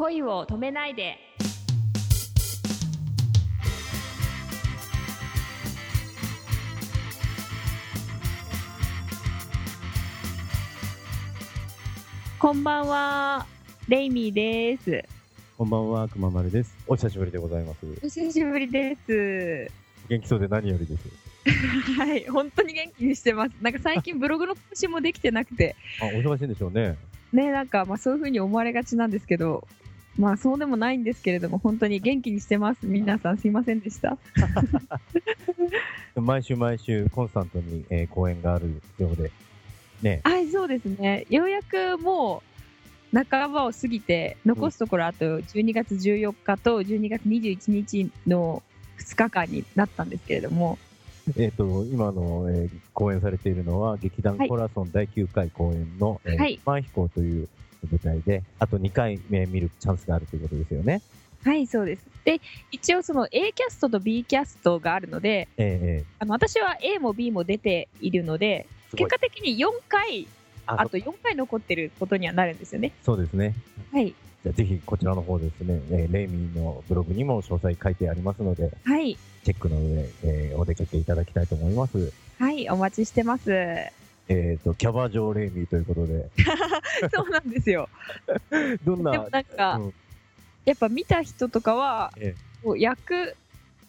恋を止めないでこんばんはレイミーですこんばんは、くままるです。お久しぶりでございます。お久しぶりです元気そうで何よりです。はい本当に元気にしてますなんか最近ブログの更新もできてなくて あ、お忙しいんでしょうね。ねなんかまあそういう風に思われがちなんですけどまあそうでもないんですけれども本当に元気にしてます。皆さんすいませんでした。毎週毎週コンスタントに、えー公演があるようで。ね。はいそうですね。ようやくもう半ばを過ぎて残すところあと12月14日と12月21日の2日間になったんですけれども。えっ、と、今の、えー公演されているのは、劇団はいコラソン第9回公演の、えーはい。マン飛行という舞台で、あと2回目見るチャンスがあるということですよね。はいそうです。で一応その A キャストと B キャストがあるのでえーえあの私は A も B も出ているので結果的に4回ああと4回残ってることにはなるんですよね。そうですね。はい。じゃあぜひこちらの方ですね、えーレイミーのブログにも詳細書いてありますので、はい。チェックの上、えーお出かけいただきたいと思います。はいお待ちしてますえっ、と、キャバ嬢レイミーということで、そうなんですよ。どんな、でもなんか、うん。やっぱ見た人とかは、えこう役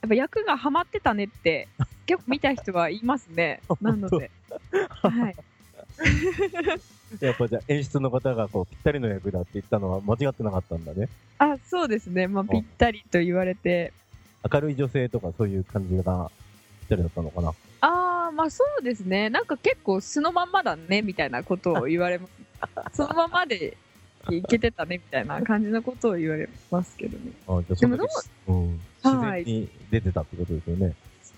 やっぱ役がハマってたねって 結構見た人は言いますね。なので。はい。やっぱじゃあ演出の方がこうぴったりの役だって言ったのは間違ってなかったんだね。あそうですね。まあぴったりと言われて。明るい女性とかそういう感じがぴったりだったのかな。まあそうですね。なんか結構素のまんまだねみたいなことを言われます。そのままでいけてたねみたいな感じのことを言われますけどね。あじゃあその時でもうん、自はい然に出てたってことですよね。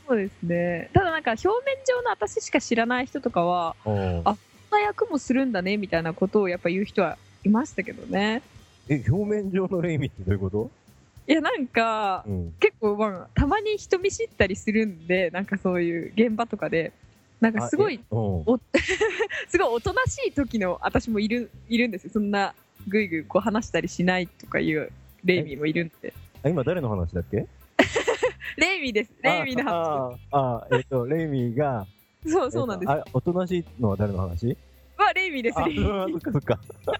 そうですね。ただなんか表面上の私しか知らない人とかはあこんな役もするんだねみたいなことをやっぱ言う人はいましたけどね。え、表面上のレイミーってどういうこいやなんかとうん。結構まあたまに人見知ったりするんでなんかそういう現場とかで。なんかすごいあ。えうん。すごいおとなしい時の私もいるいるんですよ。そんなぐいぐいこう話したりしないとかいうレイミーもいるんで。あ今誰の話だっけ？レイミーです。レイミーの話。あーあー、えっ、と、レイミーが、そうそうなんです。えっとあおとなしいのは誰の話？はレイミーです。あ、レイミーそっか。そっか。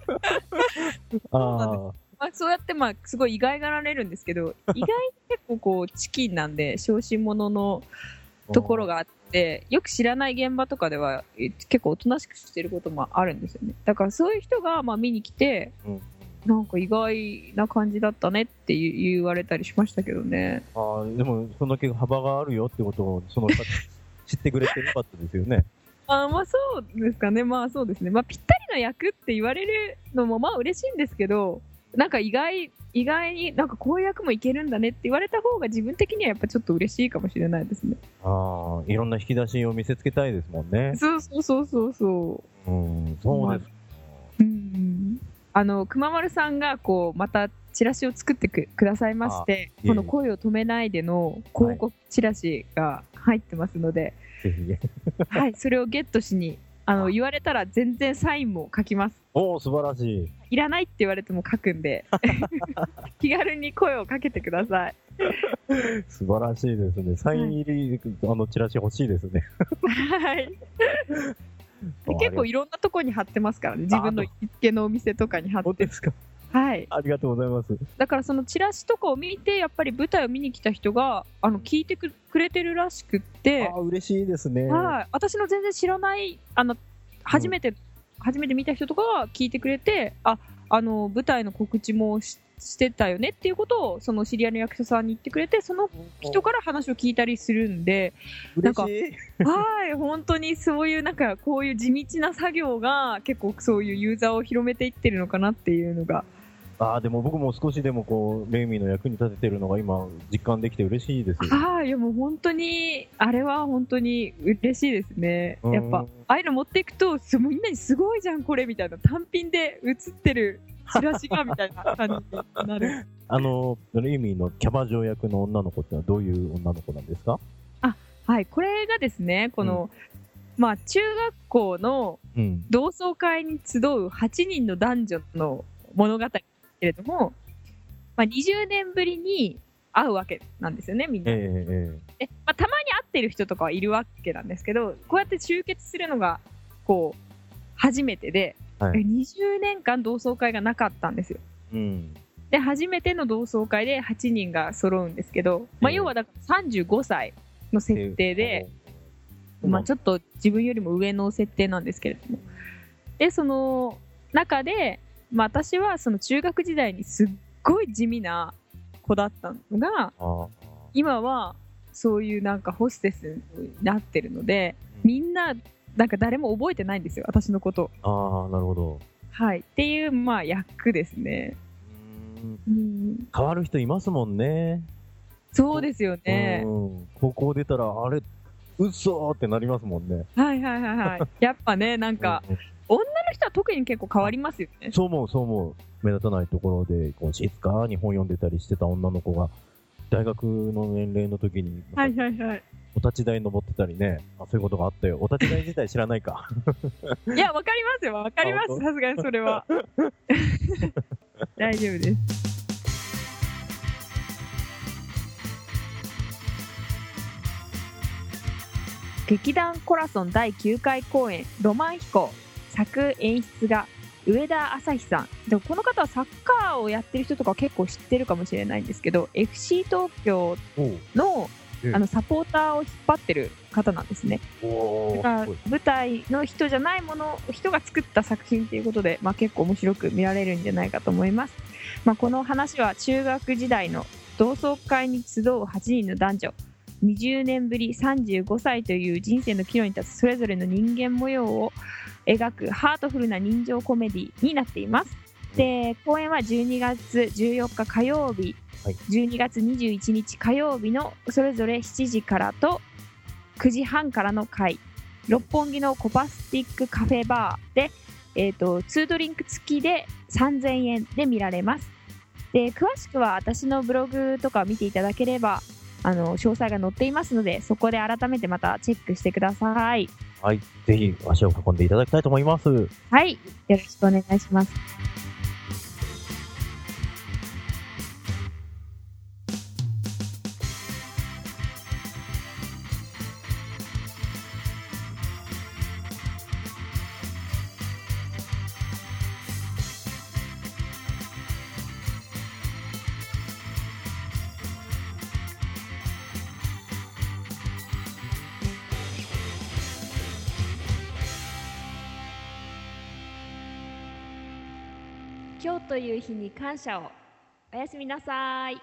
うなんあまあ、そうやってまあすごい意外がられるんですけど 意外に結構こうチキンなんで小心者のあ。ところがあってよく知らない現場とかではえ結構おとなしくしてることもあるんですよねだからそういう人がまあ見に来てうん。なんか意外な感じだったねって言言われたりしましたけどねあーでも、そんだけ幅があるよってことを、その方知ってくれてよかったですよね。あまあそうですかねまあそうですねまあぴったりの役って言われるのもまあ嬉しいんですけどなんか意外意外になんかこういう役もいけるんだねって言われた方が自分的にはやっぱちょっと嬉しいかもしれないですねああ、いろんな引き出しを見せつけたいですもんね。そうそうそうそうそううん、そうです。うんあの熊丸さんがこうまたチラシを作ってくくださいましてこの声を止めないでの広告チラシが入ってますので、ぜひ。はい、それをゲットしにあのあ言われたら全然サインも書きますおお、素晴らしい。いらないって言われても書くんで 気軽に声をかけてください素晴らしいですね。サイン入り、あのチラシ欲しいですね。はい で結構いろんなとこに貼ってますからね自分の行きつけのお店とかに貼ってですか？はいありがとうございます。だからそのチラシとかを見てやっぱり舞台を見に来た人があの聞いてくくれてるらしくってあ、嬉しいですね。はい、私の全然知らないあの初めて、初めて見た人とかが聞いてくれてああの舞台の告知もししてたよねっていうことをその知り合いの役者さんに言ってくれてその人から話を聞いたりするんで嬉しい。はい本当にそういうなんかこういう地道な作業が結構そういうユーザーを広めていってるのかなっていうのがああ、でも僕も少しでもこう、レイミーの役に立ててるのが今、実感できて嬉しいです。はいいやもう本当にあれは本当に嬉しいですね。やっぱうんああいうの持っていくとすみんなにすごいじゃんこれみたいな単品で映ってるチラシがみたいな感じになる。あの、レイミーのキャバ嬢役の女の子ってのはどういう女の子なんですか？はいこれがですねこの、まあ中学校のうん。同窓会に集う8人の男女の物語けれどもまあ、20年ぶりに会うわけなんですよね、みんな。えええでまあ、たまに会ってる人とかはいるわけなんですけど、こうやって集結するのが、こう、初めてで、はい20年間同窓会がなかったんですよ。えうん。で、初めての同窓会で8人が揃うんですけど、まあ、ええ要はだから35歳の設定で、うんまあ、ちょっと自分よりも上の設定なんですけれども。で、その中で、まあ、私はその中学時代にすっごい地味な子だったのが、あ今はそういうなんかホステスになってるので、うんみんな、なんか誰も覚えてないんですよ、私のこと。あ、ああ、なるほど。はい。っていう、まあ、役ですね。うんうん。変わる人いますもんね。そうですよね。うん。高校出たら、あれ、嘘ってなりますもんね。はいはいはいはい。やっぱね、なんか、うん女の人は特に結構変わりますよね。そう思う、そう思う。目立たないところで、こう、静かに本読んでたりしてた女の子が、大学の年齢の時に、はいはいはい。お立ち台登ってたりね、あそういうことがあったよ。お立ち台自体知らないか。いや、わかりますよ、わかります。さすがにそれは。大丈夫です。劇団コラソン第9回公演「ロマン飛行」作演出が上田朝日さん。でもこの方はサッカーをやってる人とか結構知ってるかもしれないんですけど FC 東京のええ。あのサポーターを引っ張ってる方なんですね。おだから舞台の人じゃないもの人が作った作品ということで、まあ、結構面白く見られるんじゃないかと思います、まあ、この話は中学時代の同窓会に集う8人の男女。20年ぶり35歳という人生の岐路に立つそれぞれの人間模様を描くハートフルな人情コメディになっています。で公演は12月14日火曜日、はい。12月21日火曜日のそれぞれ7時からと9時半からの回。六本木のコパスティックカフェバーで、えー、と2ドリンク付きで3000円で見られます。で詳しくは私のブログとか見ていただければあの詳細が載っていますのでそこで改めてまたチェックしてくださいはい。ぜひ足を運んでいただきたいと思います。はいよろしくお願いします今日という日に感謝を。おやすみなさい。